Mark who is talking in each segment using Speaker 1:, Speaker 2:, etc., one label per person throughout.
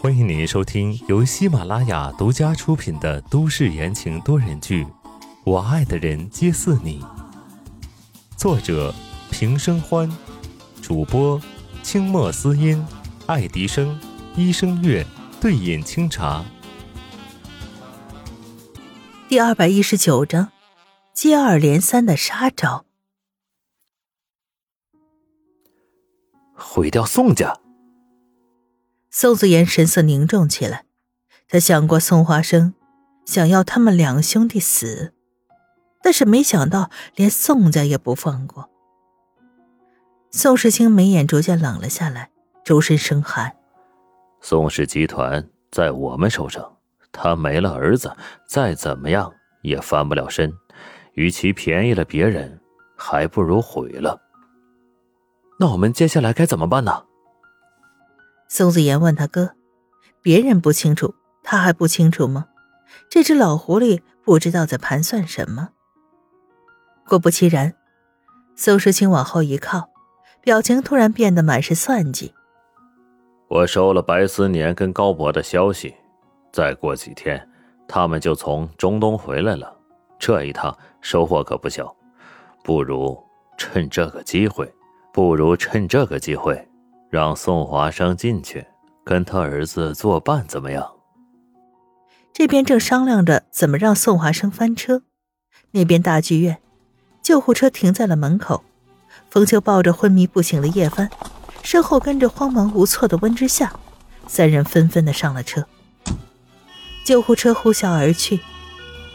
Speaker 1: 欢迎您收听由喜马拉雅独家出品的都市言情多人剧《我爱的人皆似你》，作者平生欢，主播清墨思音、爱迪生、一生月、对饮清茶。
Speaker 2: 第二百一十九章，接二连三的杀招，
Speaker 3: 毁掉宋家。
Speaker 2: 宋子言神色凝重起来，他想过宋华生想要他们两兄弟死，但是没想到连宋家也不放过。宋时清眉眼逐渐冷了下来，周身生寒。
Speaker 3: 宋氏集团在我们手上，他没了儿子，再怎么样也翻不了身。与其便宜了别人，还不如毁了。那我们接下来该怎么办呢？
Speaker 2: 宋子言问他哥：“别人不清楚，他还不清楚吗？这只老狐狸不知道在盘算什么。”果不其然，宋时清往后一靠，表情突然变得满是算计。
Speaker 3: 我收了白思年跟高博的消息，再过几天，他们就从中东回来了。这一趟收获可不小，不如趁这个机会，不如趁这个机会。让宋华生进去跟他儿子作伴，怎么样？
Speaker 2: 这边正商量着怎么让宋华生翻车，那边大剧院，救护车停在了门口。冯秋抱着昏迷不醒的叶帆，身后跟着慌忙无措的温之夏，三人纷纷的上了车。救护车呼啸而去，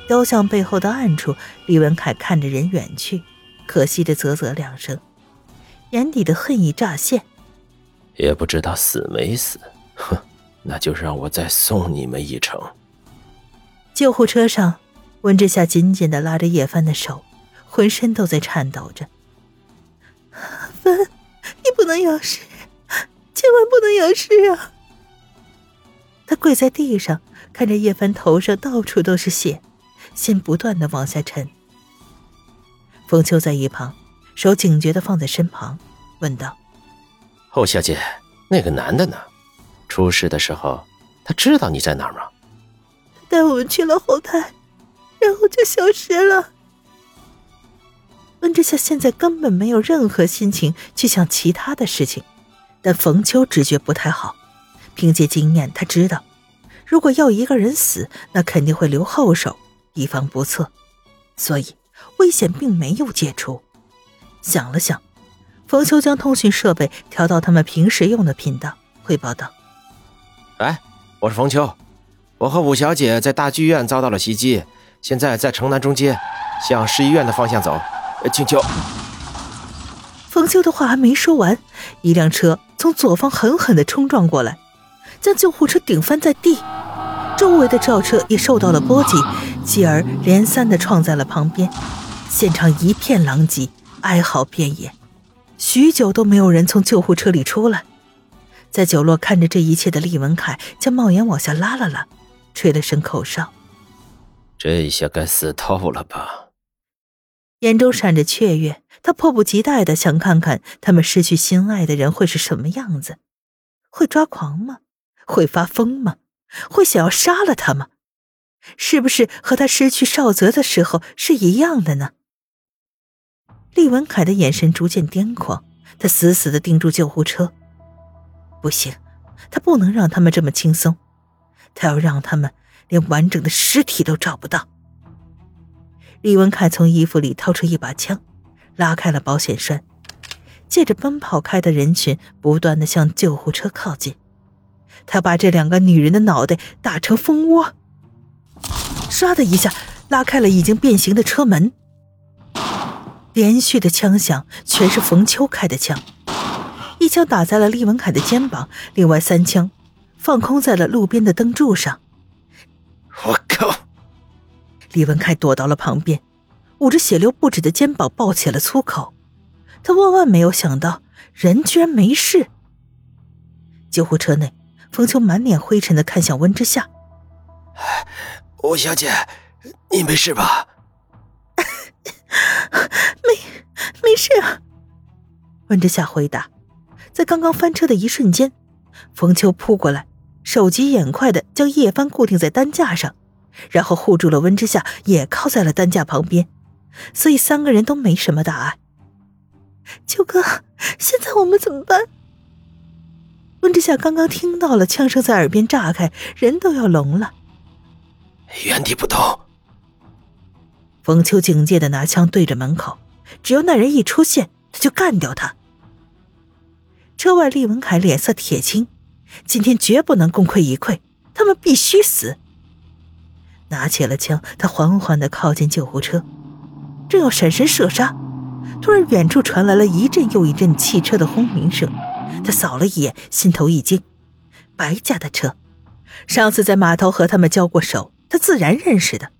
Speaker 2: 雕像背后的暗处，李文凯看着人远去，可惜的啧啧两声，眼底的恨意乍现。
Speaker 4: 也不知道死没死，哼，那就让我再送你们一程。
Speaker 2: 救护车上，温之夏紧紧的拉着叶帆的手，浑身都在颤抖着。帆，你不能有事，千万不能有事啊！他跪在地上，看着叶帆头上到处都是血，心不断的往下沉。冯秋在一旁，手警觉的放在身旁，问道。
Speaker 4: 侯小姐，那个男的呢？出事的时候，他知道你在哪儿吗？
Speaker 2: 带我们去了后台，然后就消失了。温之夏现在根本没有任何心情去想其他的事情，但冯秋直觉不太好。凭借经验，他知道，如果要一个人死，那肯定会留后手，以防不测。所以，危险并没有解除。想了想。冯秋将通讯设备调到他们平时用的频道，汇报道：“
Speaker 4: 哎，我是冯秋，我和五小姐在大剧院遭到了袭击，现在在城南中街，向市医院的方向走，请求。”
Speaker 2: 冯秋的话还没说完，一辆车从左方狠狠地冲撞过来，将救护车顶翻在地，周围的轿车也受到了波及，继而连三的撞在了旁边，现场一片狼藉，哀嚎遍野。许久都没有人从救护车里出来，在角落看着这一切的厉文凯将帽檐往下拉了拉，吹了声口哨。
Speaker 4: 这下该死透了吧？
Speaker 2: 眼中闪着雀跃，他迫不及待的想看看他们失去心爱的人会是什么样子，会抓狂吗？会发疯吗？会想要杀了他吗？是不是和他失去少泽的时候是一样的呢？厉文凯的眼神逐渐癫狂，他死死的盯住救护车。不行，他不能让他们这么轻松，他要让他们连完整的尸体都找不到。厉文凯从衣服里掏出一把枪，拉开了保险栓，借着奔跑开的人群，不断的向救护车靠近。他把这两个女人的脑袋打成蜂窝，唰的一下拉开了已经变形的车门。连续的枪响，全是冯秋开的枪，一枪打在了厉文凯的肩膀，另外三枪放空在了路边的灯柱上。
Speaker 4: 我靠！
Speaker 2: 厉文凯躲到了旁边，捂着血流不止的肩膀爆起了粗口。他万万没有想到，人居然没事。救护车内，冯秋满脸灰尘的看向温之夏：“
Speaker 4: 吴小姐，你没事吧？”
Speaker 2: 没，温之夏回答，在刚刚翻车的一瞬间，冯秋扑过来，手疾眼快的将叶帆固定在担架上，然后护住了温之夏，也靠在了担架旁边，所以三个人都没什么大碍。
Speaker 5: 秋哥，现在我们怎么办？
Speaker 2: 温之夏刚刚听到了枪声在耳边炸开，人都要聋了。
Speaker 4: 原地不动。
Speaker 2: 冯秋警戒的拿枪对着门口，只要那人一出现，他就干掉他。车外，厉文凯脸色铁青，今天绝不能功亏一篑，他们必须死。拿起了枪，他缓缓的靠近救护车，正要闪身射杀，突然远处传来了一阵又一阵汽车的轰鸣声。他扫了一眼，心头一惊，白家的车，上次在码头和他们交过手，他自然认识的。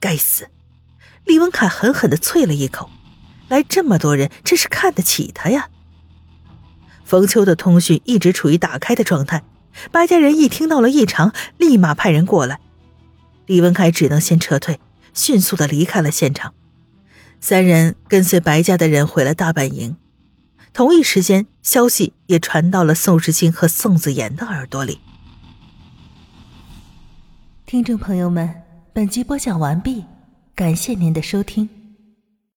Speaker 2: 该死！李文凯狠狠的啐了一口，来这么多人，真是看得起他呀。冯秋的通讯一直处于打开的状态，白家人一听到了异常，立马派人过来。李文凯只能先撤退，迅速的离开了现场。三人跟随白家的人回了大本营。同一时间，消息也传到了宋时清和宋子妍的耳朵里。
Speaker 5: 听众朋友们，本集播讲完毕，感谢您的收听。